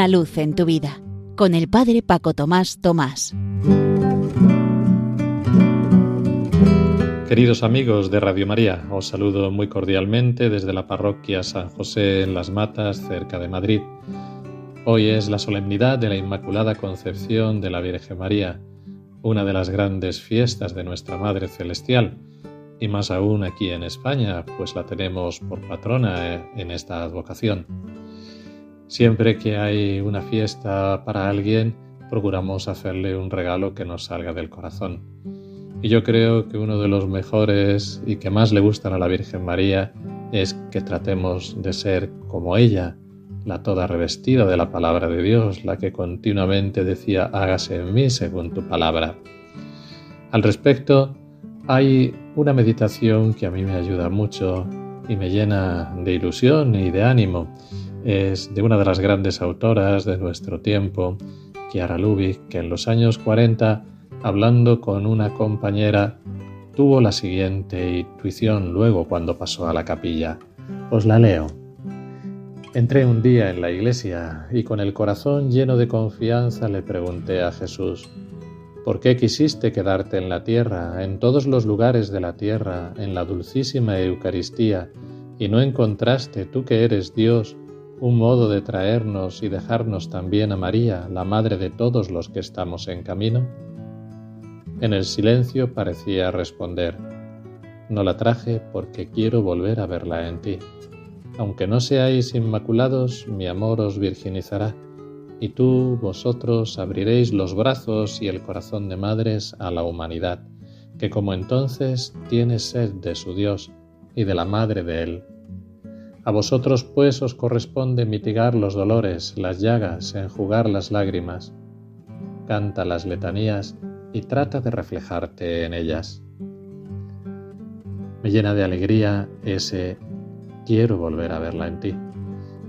Una luz en tu vida con el Padre Paco Tomás Tomás. Queridos amigos de Radio María, os saludo muy cordialmente desde la parroquia San José en Las Matas, cerca de Madrid. Hoy es la solemnidad de la Inmaculada Concepción de la Virgen María, una de las grandes fiestas de nuestra Madre Celestial, y más aún aquí en España, pues la tenemos por patrona en esta advocación. Siempre que hay una fiesta para alguien, procuramos hacerle un regalo que nos salga del corazón. Y yo creo que uno de los mejores y que más le gustan a la Virgen María es que tratemos de ser como ella, la toda revestida de la palabra de Dios, la que continuamente decía hágase en mí según tu palabra. Al respecto, hay una meditación que a mí me ayuda mucho y me llena de ilusión y de ánimo es de una de las grandes autoras de nuestro tiempo, Chiara Lubick, que en los años 40, hablando con una compañera, tuvo la siguiente intuición luego cuando pasó a la capilla. Os la leo. Entré un día en la iglesia y con el corazón lleno de confianza le pregunté a Jesús, ¿por qué quisiste quedarte en la tierra, en todos los lugares de la tierra, en la dulcísima Eucaristía, y no encontraste, tú que eres Dios, un modo de traernos y dejarnos también a María, la madre de todos los que estamos en camino? En el silencio parecía responder, no la traje porque quiero volver a verla en ti. Aunque no seáis inmaculados, mi amor os virginizará, y tú, vosotros, abriréis los brazos y el corazón de madres a la humanidad, que como entonces tiene sed de su Dios y de la madre de él a vosotros pues os corresponde mitigar los dolores, las llagas, enjugar las lágrimas. Canta las letanías y trata de reflejarte en ellas. Me llena de alegría ese quiero volver a verla en ti.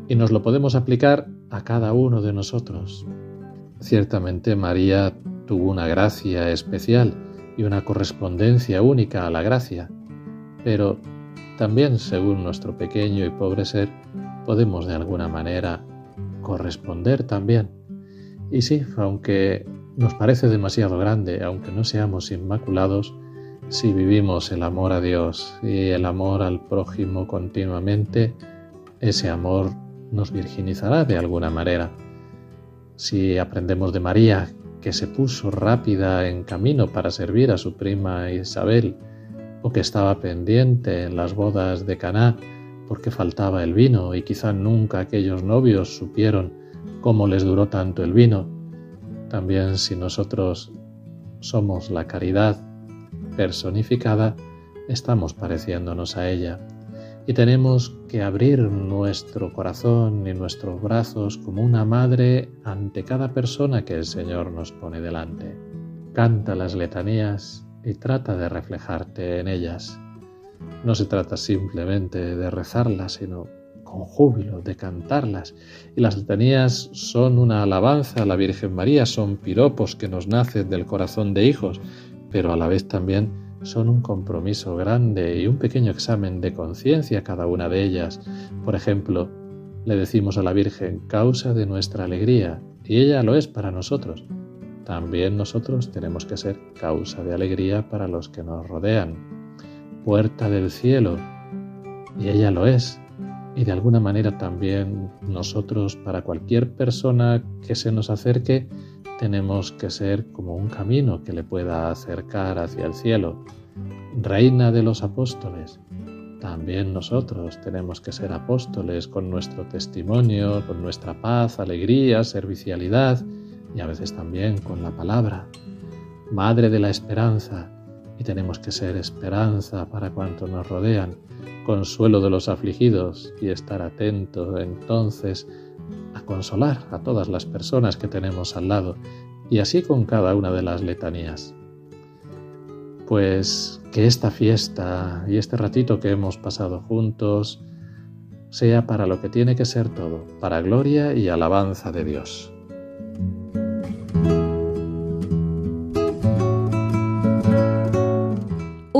Y nos lo podemos aplicar a cada uno de nosotros. Ciertamente María tuvo una gracia especial y una correspondencia única a la gracia, pero también, según nuestro pequeño y pobre ser, podemos de alguna manera corresponder también. Y sí, aunque nos parece demasiado grande, aunque no seamos inmaculados, si vivimos el amor a Dios y el amor al prójimo continuamente, ese amor nos virginizará de alguna manera. Si aprendemos de María, que se puso rápida en camino para servir a su prima Isabel, o que estaba pendiente en las bodas de Caná porque faltaba el vino y quizá nunca aquellos novios supieron cómo les duró tanto el vino. También si nosotros somos la caridad personificada, estamos pareciéndonos a ella y tenemos que abrir nuestro corazón y nuestros brazos como una madre ante cada persona que el Señor nos pone delante. Canta las letanías y trata de reflejarte en ellas. No se trata simplemente de rezarlas, sino con júbilo, de cantarlas. Y las letanías son una alabanza a la Virgen María, son piropos que nos nacen del corazón de hijos, pero a la vez también son un compromiso grande y un pequeño examen de conciencia cada una de ellas. Por ejemplo, le decimos a la Virgen, causa de nuestra alegría, y ella lo es para nosotros también nosotros tenemos que ser causa de alegría para los que nos rodean, puerta del cielo, y ella lo es, y de alguna manera también nosotros para cualquier persona que se nos acerque tenemos que ser como un camino que le pueda acercar hacia el cielo. Reina de los apóstoles, también nosotros tenemos que ser apóstoles con nuestro testimonio, con nuestra paz, alegría, servicialidad, y a veces también con la palabra, Madre de la Esperanza, y tenemos que ser esperanza para cuantos nos rodean, consuelo de los afligidos y estar atento entonces a consolar a todas las personas que tenemos al lado, y así con cada una de las letanías. Pues que esta fiesta y este ratito que hemos pasado juntos sea para lo que tiene que ser todo, para gloria y alabanza de Dios.